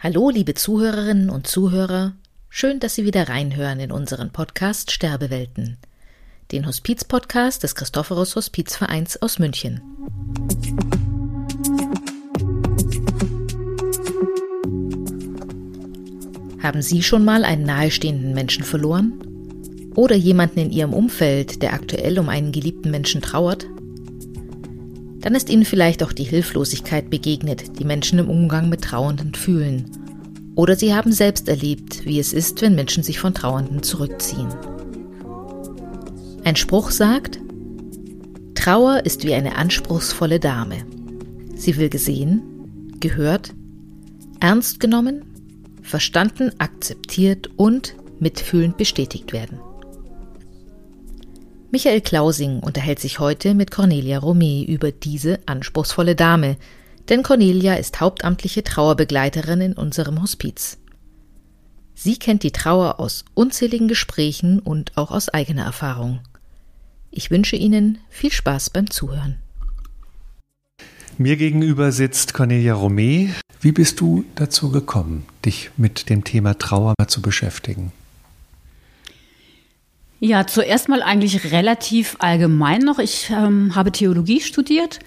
Hallo, liebe Zuhörerinnen und Zuhörer. Schön, dass Sie wieder reinhören in unseren Podcast Sterbewelten, den Hospiz-Podcast des Christophorus Hospizvereins aus München. Haben Sie schon mal einen nahestehenden Menschen verloren? Oder jemanden in Ihrem Umfeld, der aktuell um einen geliebten Menschen trauert? Dann ist Ihnen vielleicht auch die Hilflosigkeit begegnet, die Menschen im Umgang mit Trauernden fühlen. Oder Sie haben selbst erlebt, wie es ist, wenn Menschen sich von Trauernden zurückziehen. Ein Spruch sagt, Trauer ist wie eine anspruchsvolle Dame. Sie will gesehen, gehört, ernst genommen, verstanden, akzeptiert und mitfühlend bestätigt werden. Michael Klausing unterhält sich heute mit Cornelia Romé über diese anspruchsvolle Dame, denn Cornelia ist hauptamtliche Trauerbegleiterin in unserem Hospiz. Sie kennt die Trauer aus unzähligen Gesprächen und auch aus eigener Erfahrung. Ich wünsche Ihnen viel Spaß beim Zuhören. Mir gegenüber sitzt Cornelia Romé. Wie bist du dazu gekommen, dich mit dem Thema Trauer zu beschäftigen? Ja, zuerst mal eigentlich relativ allgemein noch. Ich ähm, habe Theologie studiert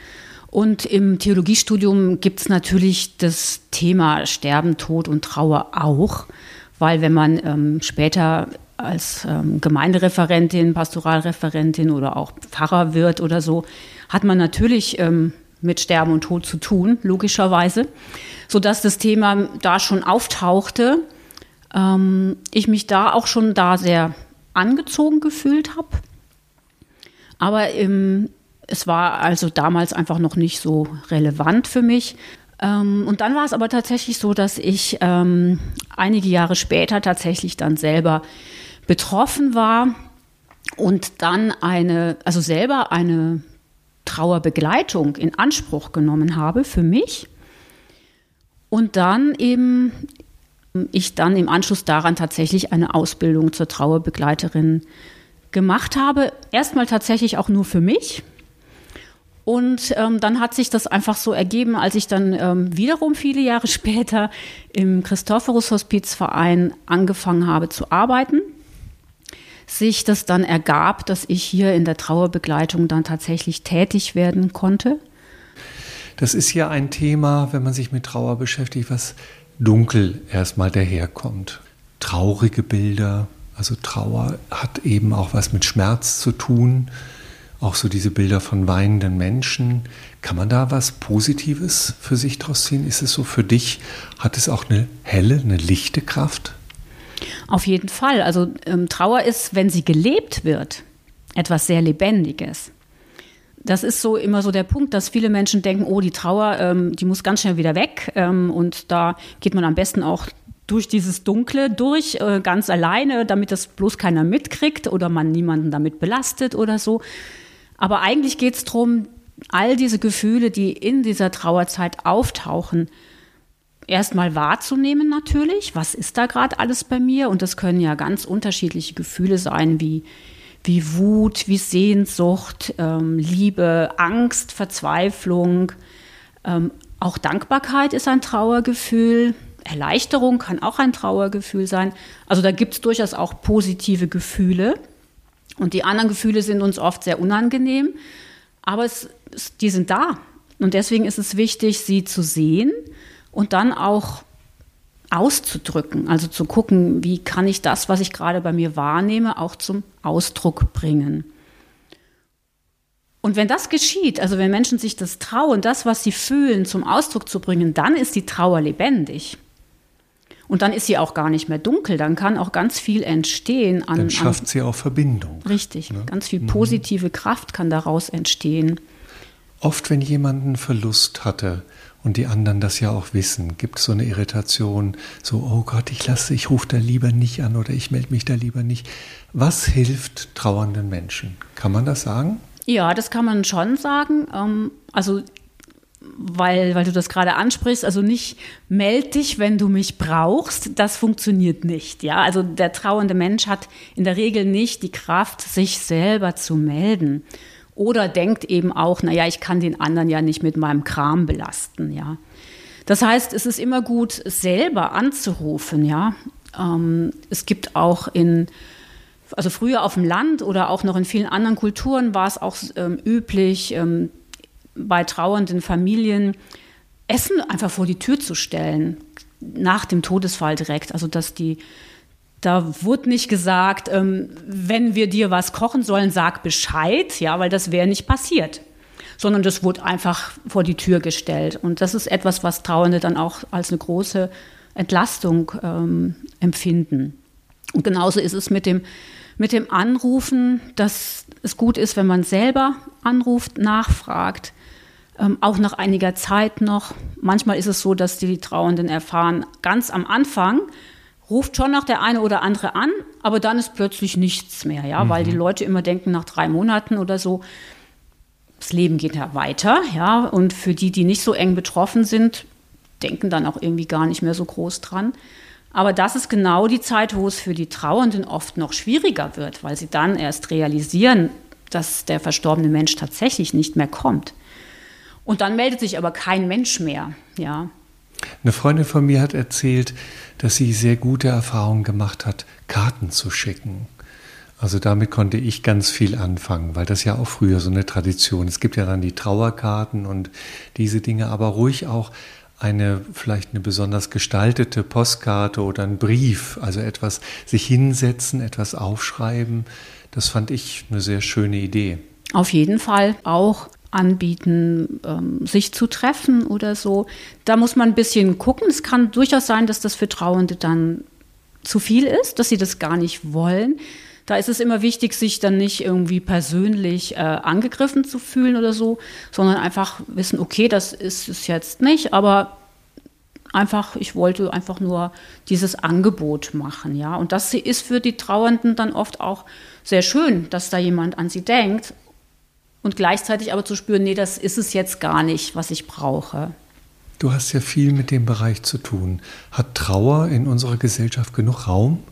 und im Theologiestudium gibt es natürlich das Thema Sterben, Tod und Trauer auch, weil wenn man ähm, später als ähm, Gemeindereferentin, Pastoralreferentin oder auch Pfarrer wird oder so, hat man natürlich ähm, mit Sterben und Tod zu tun, logischerweise, sodass das Thema da schon auftauchte. Ähm, ich mich da auch schon da sehr angezogen gefühlt habe. Aber ähm, es war also damals einfach noch nicht so relevant für mich. Ähm, und dann war es aber tatsächlich so, dass ich ähm, einige Jahre später tatsächlich dann selber betroffen war und dann eine, also selber eine Trauerbegleitung in Anspruch genommen habe für mich. Und dann eben ich dann im Anschluss daran tatsächlich eine Ausbildung zur Trauerbegleiterin gemacht habe. Erstmal tatsächlich auch nur für mich. Und ähm, dann hat sich das einfach so ergeben, als ich dann ähm, wiederum viele Jahre später im Christophorus Hospizverein angefangen habe zu arbeiten, sich das dann ergab, dass ich hier in der Trauerbegleitung dann tatsächlich tätig werden konnte. Das ist ja ein Thema, wenn man sich mit Trauer beschäftigt, was dunkel erstmal daherkommt. Traurige Bilder, also Trauer hat eben auch was mit Schmerz zu tun. Auch so diese Bilder von weinenden Menschen. Kann man da was Positives für sich draus ziehen? Ist es so für dich? Hat es auch eine helle, eine lichte Kraft? Auf jeden Fall. Also ähm, Trauer ist, wenn sie gelebt wird, etwas sehr Lebendiges das ist so immer so der Punkt, dass viele Menschen denken, oh, die Trauer, ähm, die muss ganz schnell wieder weg. Ähm, und da geht man am besten auch durch dieses Dunkle durch, äh, ganz alleine, damit das bloß keiner mitkriegt oder man niemanden damit belastet oder so. Aber eigentlich geht es darum, all diese Gefühle, die in dieser Trauerzeit auftauchen, erstmal wahrzunehmen natürlich. Was ist da gerade alles bei mir? Und das können ja ganz unterschiedliche Gefühle sein, wie wie Wut, wie Sehnsucht, ähm, Liebe, Angst, Verzweiflung. Ähm, auch Dankbarkeit ist ein Trauergefühl. Erleichterung kann auch ein Trauergefühl sein. Also da gibt es durchaus auch positive Gefühle. Und die anderen Gefühle sind uns oft sehr unangenehm, aber es, es, die sind da. Und deswegen ist es wichtig, sie zu sehen und dann auch auszudrücken, also zu gucken, wie kann ich das, was ich gerade bei mir wahrnehme, auch zum Ausdruck bringen. Und wenn das geschieht, also wenn Menschen sich das trauen, das, was sie fühlen, zum Ausdruck zu bringen, dann ist die Trauer lebendig. Und dann ist sie auch gar nicht mehr dunkel, dann kann auch ganz viel entstehen. An, dann schafft an, sie auch Verbindung. Richtig, ne? ganz viel mhm. positive mhm. Kraft kann daraus entstehen. Oft, wenn jemand einen Verlust hatte, und die anderen das ja auch wissen. Gibt es so eine Irritation, so, oh Gott, ich lasse, ich rufe da lieber nicht an oder ich melde mich da lieber nicht. Was hilft trauernden Menschen? Kann man das sagen? Ja, das kann man schon sagen. Ähm, also weil, weil du das gerade ansprichst, also nicht meld dich, wenn du mich brauchst, das funktioniert nicht. Ja, also der trauernde Mensch hat in der Regel nicht die Kraft, sich selber zu melden. Oder denkt eben auch, naja, ich kann den anderen ja nicht mit meinem Kram belasten, ja. Das heißt, es ist immer gut, selber anzurufen, ja. Ähm, es gibt auch in, also früher auf dem Land oder auch noch in vielen anderen Kulturen war es auch ähm, üblich, ähm, bei trauernden Familien Essen einfach vor die Tür zu stellen, nach dem Todesfall direkt. Also dass die, da wurde nicht gesagt, ähm, wenn wir dir was kochen sollen, sag Bescheid, ja, weil das wäre nicht passiert. Sondern das wurde einfach vor die Tür gestellt. Und das ist etwas, was Trauernde dann auch als eine große Entlastung ähm, empfinden. Und genauso ist es mit dem, mit dem Anrufen, dass es gut ist, wenn man selber anruft, nachfragt, ähm, auch nach einiger Zeit noch. Manchmal ist es so, dass die Trauernden erfahren, ganz am Anfang ruft schon noch der eine oder andere an, aber dann ist plötzlich nichts mehr, ja, mhm. weil die Leute immer denken, nach drei Monaten oder so, das Leben geht ja weiter, ja, und für die, die nicht so eng betroffen sind, denken dann auch irgendwie gar nicht mehr so groß dran. Aber das ist genau die Zeit, wo es für die Trauernden oft noch schwieriger wird, weil sie dann erst realisieren, dass der verstorbene Mensch tatsächlich nicht mehr kommt. Und dann meldet sich aber kein Mensch mehr, ja. Eine Freundin von mir hat erzählt, dass sie sehr gute Erfahrungen gemacht hat, Karten zu schicken. Also damit konnte ich ganz viel anfangen, weil das ja auch früher so eine Tradition. Es gibt ja dann die Trauerkarten und diese Dinge, aber ruhig auch eine vielleicht eine besonders gestaltete Postkarte oder ein Brief, also etwas sich hinsetzen, etwas aufschreiben, das fand ich eine sehr schöne Idee. Auf jeden Fall auch anbieten, ähm, sich zu treffen oder so. Da muss man ein bisschen gucken. Es kann durchaus sein, dass das für Trauernde dann zu viel ist, dass sie das gar nicht wollen. Da ist es immer wichtig, sich dann nicht irgendwie persönlich äh, angegriffen zu fühlen oder so, sondern einfach wissen, okay, das ist es jetzt nicht, aber einfach, ich wollte einfach nur dieses Angebot machen, ja. Und das ist für die Trauernden dann oft auch sehr schön, dass da jemand an sie denkt und gleichzeitig aber zu spüren, nee, das ist es jetzt gar nicht, was ich brauche. Du hast ja viel mit dem Bereich zu tun. Hat Trauer in unserer Gesellschaft genug Raum?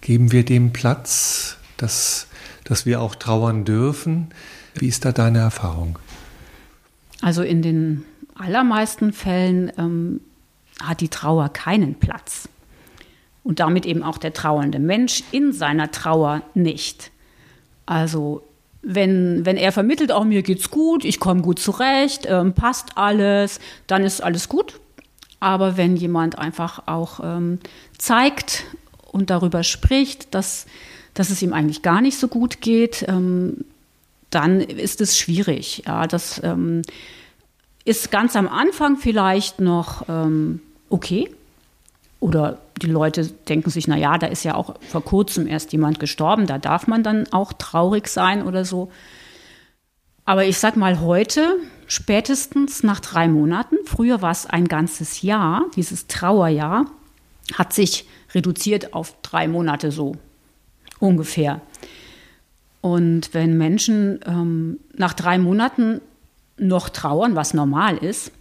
Geben wir dem Platz, dass, dass wir auch trauern dürfen? Wie ist da deine Erfahrung? Also in den allermeisten Fällen ähm, hat die Trauer keinen Platz. Und damit eben auch der trauernde Mensch in seiner Trauer nicht. Also wenn, wenn er vermittelt, auch mir geht's gut, ich komme gut zurecht, ähm, passt alles, dann ist alles gut. Aber wenn jemand einfach auch ähm, zeigt und darüber spricht, dass, dass es ihm eigentlich gar nicht so gut geht, ähm, dann ist es schwierig. Ja, das ähm, ist ganz am Anfang vielleicht noch ähm, okay. Oder die Leute denken sich, na ja, da ist ja auch vor kurzem erst jemand gestorben, da darf man dann auch traurig sein oder so. Aber ich sag mal heute, spätestens nach drei Monaten, früher war es ein ganzes Jahr, dieses Trauerjahr, hat sich reduziert auf drei Monate so ungefähr. Und wenn Menschen ähm, nach drei Monaten noch trauern, was normal ist,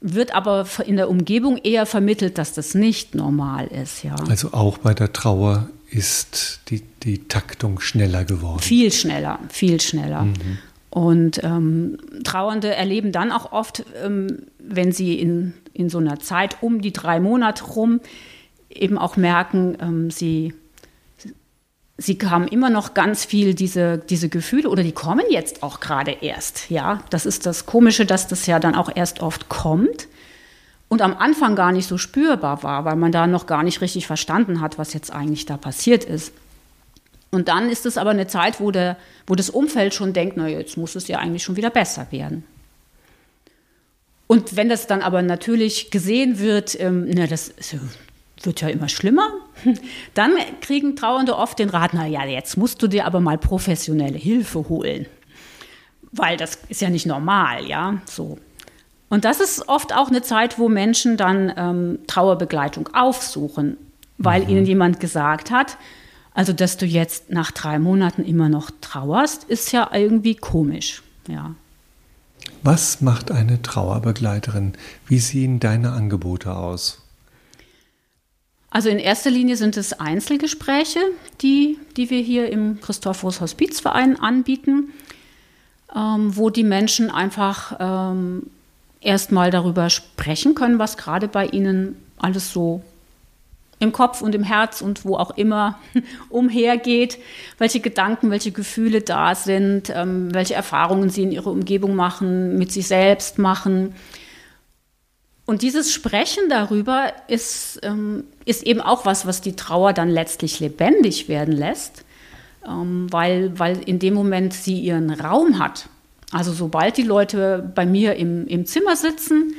wird aber in der Umgebung eher vermittelt, dass das nicht normal ist. Ja. Also auch bei der Trauer ist die, die Taktung schneller geworden. Viel schneller, viel schneller. Mhm. Und ähm, Trauernde erleben dann auch oft, ähm, wenn sie in, in so einer Zeit um die drei Monate rum eben auch merken, ähm, sie sie haben immer noch ganz viel diese, diese Gefühle oder die kommen jetzt auch gerade erst. Ja, das ist das Komische, dass das ja dann auch erst oft kommt und am Anfang gar nicht so spürbar war, weil man da noch gar nicht richtig verstanden hat, was jetzt eigentlich da passiert ist. Und dann ist es aber eine Zeit, wo, der, wo das Umfeld schon denkt, na jetzt muss es ja eigentlich schon wieder besser werden. Und wenn das dann aber natürlich gesehen wird, ähm, na, das ist wird ja immer schlimmer. Dann kriegen Trauernde oft den Rat, na ja, jetzt musst du dir aber mal professionelle Hilfe holen. Weil das ist ja nicht normal, ja, so. Und das ist oft auch eine Zeit, wo Menschen dann ähm, Trauerbegleitung aufsuchen, weil mhm. ihnen jemand gesagt hat, also dass du jetzt nach drei Monaten immer noch trauerst, ist ja irgendwie komisch, ja. Was macht eine Trauerbegleiterin? Wie sehen deine Angebote aus? Also in erster Linie sind es Einzelgespräche, die, die wir hier im Christophorus Hospizverein anbieten, ähm, wo die Menschen einfach ähm, erstmal darüber sprechen können, was gerade bei ihnen alles so im Kopf und im Herz und wo auch immer umhergeht, welche Gedanken, welche Gefühle da sind, ähm, welche Erfahrungen sie in ihrer Umgebung machen, mit sich selbst machen. Und dieses Sprechen darüber ist, ähm, ist eben auch was, was die Trauer dann letztlich lebendig werden lässt, ähm, weil, weil in dem Moment sie ihren Raum hat. Also sobald die Leute bei mir im, im Zimmer sitzen,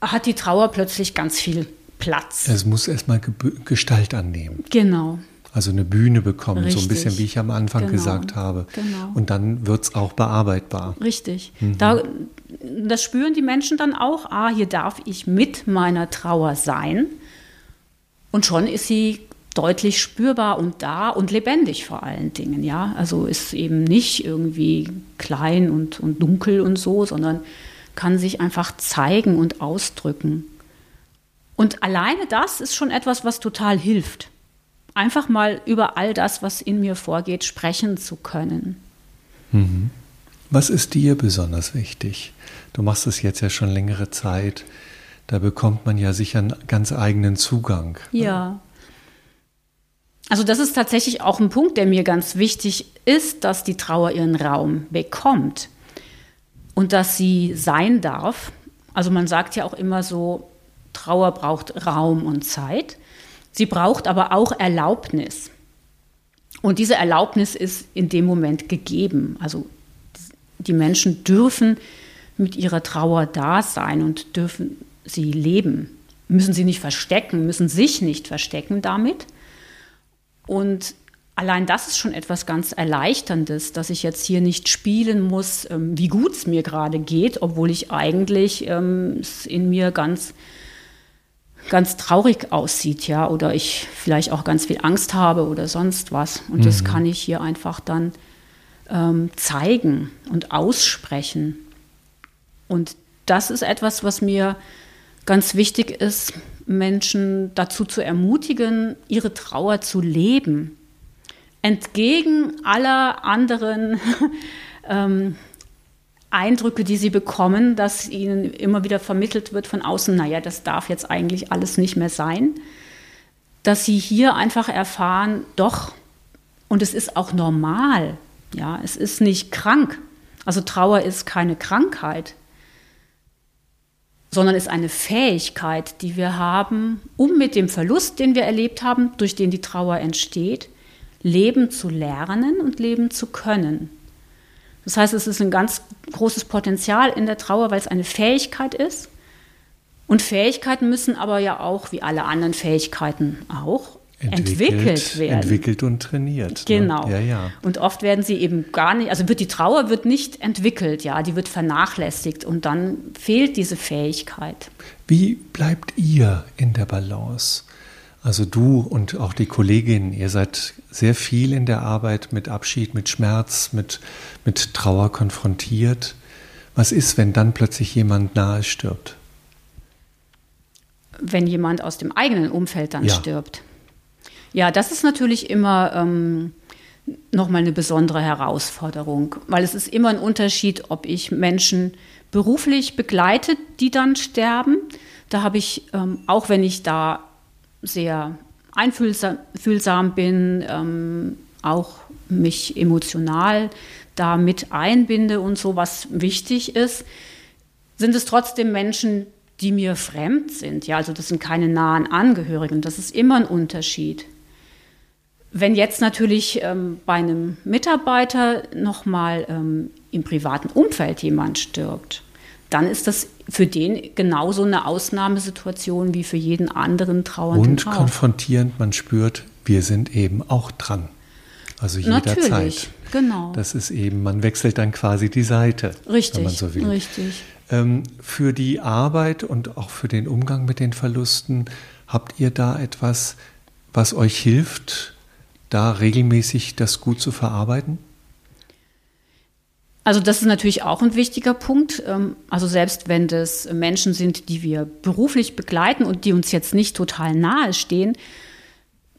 hat die Trauer plötzlich ganz viel Platz. Es muss erstmal Gestalt annehmen. Genau. Also eine Bühne bekommen, Richtig. so ein bisschen wie ich am Anfang genau. gesagt habe. Genau. Und dann wird es auch bearbeitbar. Richtig. Mhm. Da, das spüren die Menschen dann auch, ah, hier darf ich mit meiner Trauer sein. Und schon ist sie deutlich spürbar und da und lebendig vor allen Dingen, ja. Also ist eben nicht irgendwie klein und, und dunkel und so, sondern kann sich einfach zeigen und ausdrücken. Und alleine das ist schon etwas, was total hilft. Einfach mal über all das, was in mir vorgeht, sprechen zu können. Mhm. Was ist dir besonders wichtig? Du machst es jetzt ja schon längere Zeit. Da bekommt man ja sicher einen ganz eigenen Zugang. Ja. Also das ist tatsächlich auch ein Punkt, der mir ganz wichtig ist, dass die Trauer ihren Raum bekommt und dass sie sein darf. Also man sagt ja auch immer so, Trauer braucht Raum und Zeit. Sie braucht aber auch Erlaubnis. Und diese Erlaubnis ist in dem Moment gegeben. Also die Menschen dürfen mit ihrer Trauer da sein und dürfen sie leben. Müssen sie nicht verstecken, müssen sich nicht verstecken damit. Und allein das ist schon etwas ganz Erleichterndes, dass ich jetzt hier nicht spielen muss, ähm, wie gut es mir gerade geht, obwohl ich eigentlich ähm, es in mir ganz ganz traurig aussieht, ja, oder ich vielleicht auch ganz viel Angst habe oder sonst was. Und mhm. das kann ich hier einfach dann ähm, zeigen und aussprechen. Und das ist etwas, was mir ganz wichtig ist, Menschen dazu zu ermutigen, ihre Trauer zu leben. Entgegen aller anderen ähm, Eindrücke, die sie bekommen, dass ihnen immer wieder vermittelt wird von außen, naja, das darf jetzt eigentlich alles nicht mehr sein, dass sie hier einfach erfahren, doch, und es ist auch normal, ja, es ist nicht krank. Also Trauer ist keine Krankheit, sondern ist eine Fähigkeit, die wir haben, um mit dem Verlust, den wir erlebt haben, durch den die Trauer entsteht, leben zu lernen und leben zu können. Das heißt, es ist ein ganz großes Potenzial in der Trauer, weil es eine Fähigkeit ist. Und Fähigkeiten müssen aber ja auch, wie alle anderen Fähigkeiten auch, entwickelt, entwickelt werden. Entwickelt und trainiert. Ne? Genau. Ne? Ja, ja. Und oft werden sie eben gar nicht, also wird die Trauer wird nicht entwickelt, ja, die wird vernachlässigt und dann fehlt diese Fähigkeit. Wie bleibt ihr in der Balance? Also du und auch die Kollegin, ihr seid sehr viel in der Arbeit mit Abschied, mit Schmerz, mit, mit Trauer konfrontiert. Was ist, wenn dann plötzlich jemand nahe stirbt? Wenn jemand aus dem eigenen Umfeld dann ja. stirbt. Ja, das ist natürlich immer ähm, nochmal eine besondere Herausforderung, weil es ist immer ein Unterschied, ob ich Menschen beruflich begleite, die dann sterben. Da habe ich, ähm, auch wenn ich da sehr einfühlsam bin, ähm, auch mich emotional da mit einbinde und so, was wichtig ist, sind es trotzdem Menschen, die mir fremd sind. Ja, also das sind keine nahen Angehörigen. Das ist immer ein Unterschied. Wenn jetzt natürlich ähm, bei einem Mitarbeiter nochmal ähm, im privaten Umfeld jemand stirbt, dann ist das für den genauso eine Ausnahmesituation wie für jeden anderen Trauernden Und konfrontierend, man spürt, wir sind eben auch dran. Also jederzeit. Natürlich, genau. Das ist eben, man wechselt dann quasi die Seite, richtig, wenn man so will. Richtig. Ähm, für die Arbeit und auch für den Umgang mit den Verlusten, habt ihr da etwas, was euch hilft, da regelmäßig das gut zu verarbeiten? Also das ist natürlich auch ein wichtiger Punkt. Ähm, also selbst wenn das Menschen sind, die wir beruflich begleiten und die uns jetzt nicht total nahe stehen,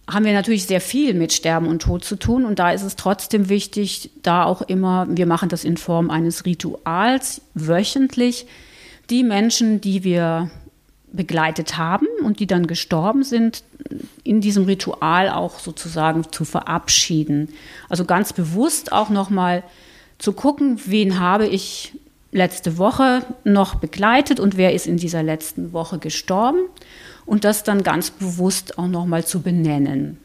haben wir natürlich sehr viel mit Sterben und Tod zu tun. Und da ist es trotzdem wichtig, da auch immer, wir machen das in Form eines Rituals wöchentlich, die Menschen, die wir begleitet haben und die dann gestorben sind, in diesem Ritual auch sozusagen zu verabschieden. Also ganz bewusst auch nochmal zu gucken, wen habe ich letzte Woche noch begleitet und wer ist in dieser letzten Woche gestorben und das dann ganz bewusst auch nochmal zu benennen.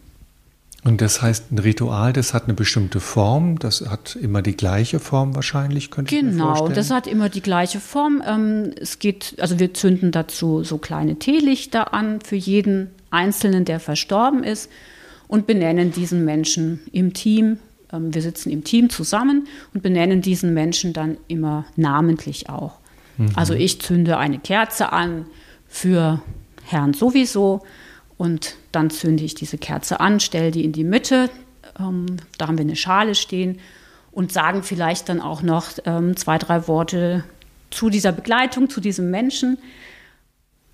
Und das heißt, ein Ritual, das hat eine bestimmte Form, das hat immer die gleiche Form wahrscheinlich, könnte genau, ich mir vorstellen. Genau, das hat immer die gleiche Form. Ähm, es geht, also wir zünden dazu so kleine Teelichter an für jeden Einzelnen, der verstorben ist und benennen diesen Menschen im Team. Ähm, wir sitzen im Team zusammen und benennen diesen Menschen dann immer namentlich auch. Mhm. Also ich zünde eine Kerze an für Herrn sowieso und dann zünde ich diese Kerze an, stelle die in die Mitte. Ähm, da haben wir eine Schale stehen und sagen vielleicht dann auch noch ähm, zwei, drei Worte zu dieser Begleitung, zu diesem Menschen.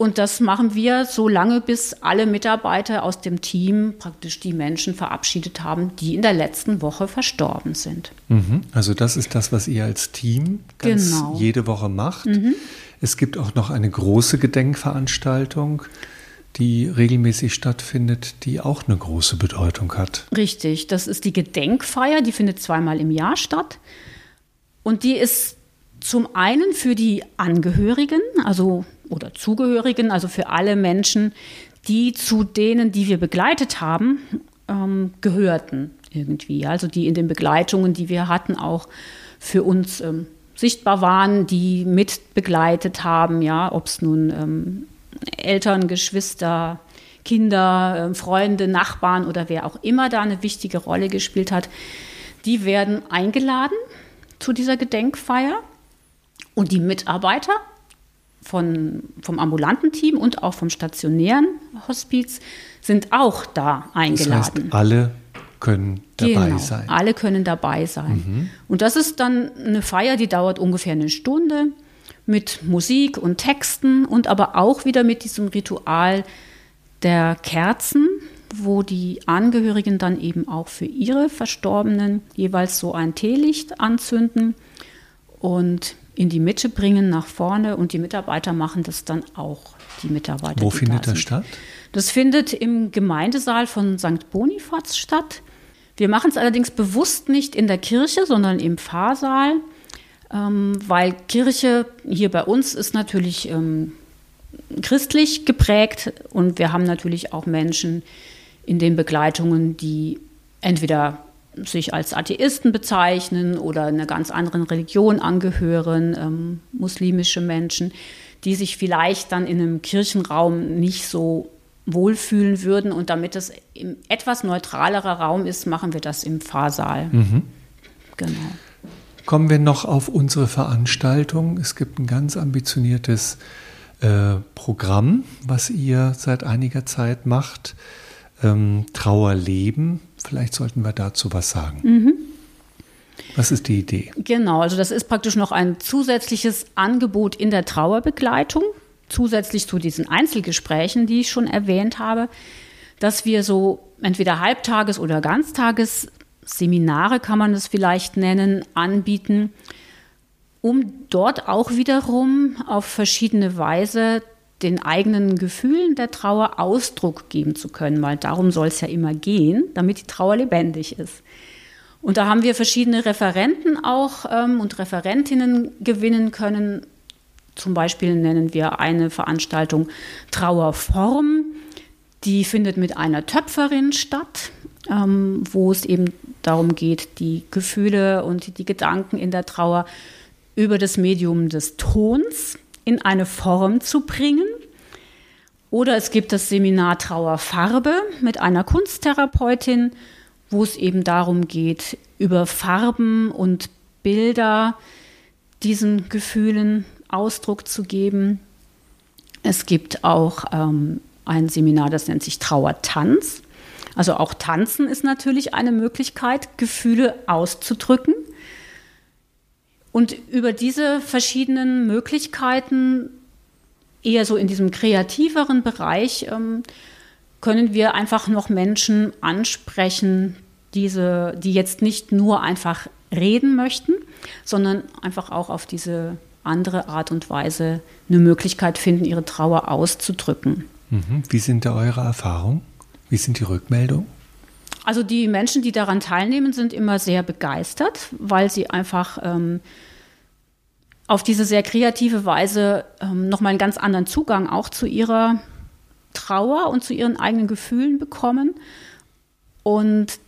Und das machen wir so lange, bis alle Mitarbeiter aus dem Team praktisch die Menschen verabschiedet haben, die in der letzten Woche verstorben sind. Mhm. Also das ist das, was ihr als Team ganz genau. jede Woche macht. Mhm. Es gibt auch noch eine große Gedenkveranstaltung die regelmäßig stattfindet, die auch eine große Bedeutung hat. Richtig, das ist die Gedenkfeier, die findet zweimal im Jahr statt. Und die ist zum einen für die Angehörigen, also oder Zugehörigen, also für alle Menschen, die zu denen, die wir begleitet haben, ähm, gehörten irgendwie. Also die in den Begleitungen, die wir hatten, auch für uns ähm, sichtbar waren, die mit begleitet haben, ja, ob es nun ähm, Eltern, Geschwister, Kinder, ähm, Freunde, Nachbarn oder wer auch immer da eine wichtige Rolle gespielt hat, die werden eingeladen zu dieser Gedenkfeier und die Mitarbeiter von, vom ambulanten Team und auch vom stationären Hospiz sind auch da eingeladen. Das heißt, alle können dabei genau, sein. Alle können dabei sein. Mhm. Und das ist dann eine Feier, die dauert ungefähr eine Stunde mit Musik und Texten und aber auch wieder mit diesem Ritual der Kerzen, wo die Angehörigen dann eben auch für ihre Verstorbenen jeweils so ein Teelicht anzünden und in die Mitte bringen nach vorne und die Mitarbeiter machen das dann auch, die Mitarbeiter. Wo findet da das statt? Das findet im Gemeindesaal von St. Bonifaz statt. Wir machen es allerdings bewusst nicht in der Kirche, sondern im Pfarrsaal ähm, weil Kirche hier bei uns ist natürlich ähm, christlich geprägt und wir haben natürlich auch Menschen in den Begleitungen, die entweder sich als Atheisten bezeichnen oder einer ganz anderen Religion angehören, ähm, muslimische Menschen, die sich vielleicht dann in einem Kirchenraum nicht so wohlfühlen würden. Und damit es ein etwas neutralerer Raum ist, machen wir das im Pfarrsaal. Mhm. Genau. Kommen wir noch auf unsere Veranstaltung. Es gibt ein ganz ambitioniertes äh, Programm, was ihr seit einiger Zeit macht. Ähm, Trauerleben. Vielleicht sollten wir dazu was sagen. Mhm. Was ist die Idee? Genau, also das ist praktisch noch ein zusätzliches Angebot in der Trauerbegleitung, zusätzlich zu diesen Einzelgesprächen, die ich schon erwähnt habe, dass wir so entweder Halbtages- oder Ganztages Seminare kann man es vielleicht nennen, anbieten, um dort auch wiederum auf verschiedene Weise den eigenen Gefühlen der Trauer Ausdruck geben zu können, weil darum soll es ja immer gehen, damit die Trauer lebendig ist. Und da haben wir verschiedene Referenten auch ähm, und Referentinnen gewinnen können. Zum Beispiel nennen wir eine Veranstaltung Trauerform. Die findet mit einer Töpferin statt, ähm, wo es eben darum geht, die Gefühle und die Gedanken in der Trauer über das Medium des Tons in eine Form zu bringen. Oder es gibt das Seminar Trauerfarbe mit einer Kunsttherapeutin, wo es eben darum geht, über Farben und Bilder diesen Gefühlen Ausdruck zu geben. Es gibt auch ähm, ein Seminar, das nennt sich Trauertanz. Also auch Tanzen ist natürlich eine Möglichkeit, Gefühle auszudrücken. Und über diese verschiedenen Möglichkeiten, eher so in diesem kreativeren Bereich, ähm, können wir einfach noch Menschen ansprechen, diese, die jetzt nicht nur einfach reden möchten, sondern einfach auch auf diese andere Art und Weise eine Möglichkeit finden, ihre Trauer auszudrücken. Mhm. Wie sind da eure Erfahrungen? Wie sind die Rückmeldungen? Also die Menschen, die daran teilnehmen, sind immer sehr begeistert, weil sie einfach ähm, auf diese sehr kreative Weise ähm, nochmal einen ganz anderen Zugang auch zu ihrer Trauer und zu ihren eigenen Gefühlen bekommen. Und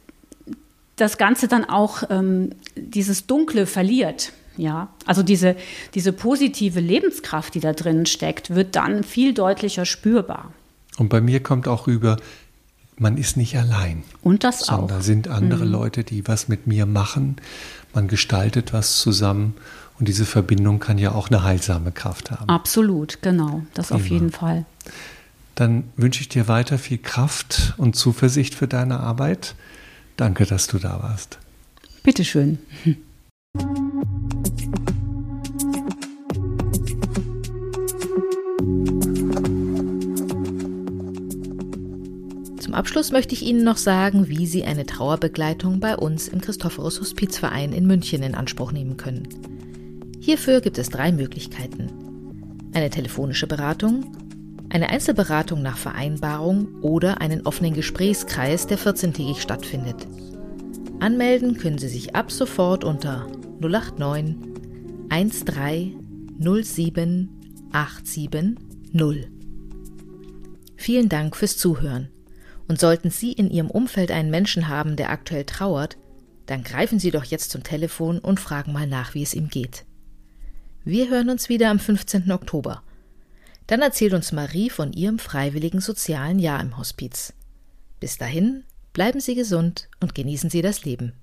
das Ganze dann auch ähm, dieses Dunkle verliert. Ja, also diese, diese positive Lebenskraft, die da drin steckt, wird dann viel deutlicher spürbar. Und bei mir kommt auch rüber, man ist nicht allein. Und das sondern auch. Da sind andere mhm. Leute, die was mit mir machen. Man gestaltet was zusammen. Und diese Verbindung kann ja auch eine heilsame Kraft haben. Absolut, genau. Das Prima. auf jeden Fall. Dann wünsche ich dir weiter viel Kraft und Zuversicht für deine Arbeit. Danke, dass du da warst. Bitteschön. Zum Abschluss möchte ich Ihnen noch sagen, wie Sie eine Trauerbegleitung bei uns im Christophorus Hospizverein in München in Anspruch nehmen können. Hierfür gibt es drei Möglichkeiten. Eine telefonische Beratung, eine Einzelberatung nach Vereinbarung oder einen offenen Gesprächskreis, der 14-tägig stattfindet. Anmelden können Sie sich ab sofort unter 089 13 07 870. Vielen Dank fürs Zuhören. Und sollten Sie in Ihrem Umfeld einen Menschen haben, der aktuell trauert, dann greifen Sie doch jetzt zum Telefon und fragen mal nach, wie es ihm geht. Wir hören uns wieder am 15. Oktober. Dann erzählt uns Marie von ihrem freiwilligen sozialen Jahr im Hospiz. Bis dahin, bleiben Sie gesund und genießen Sie das Leben.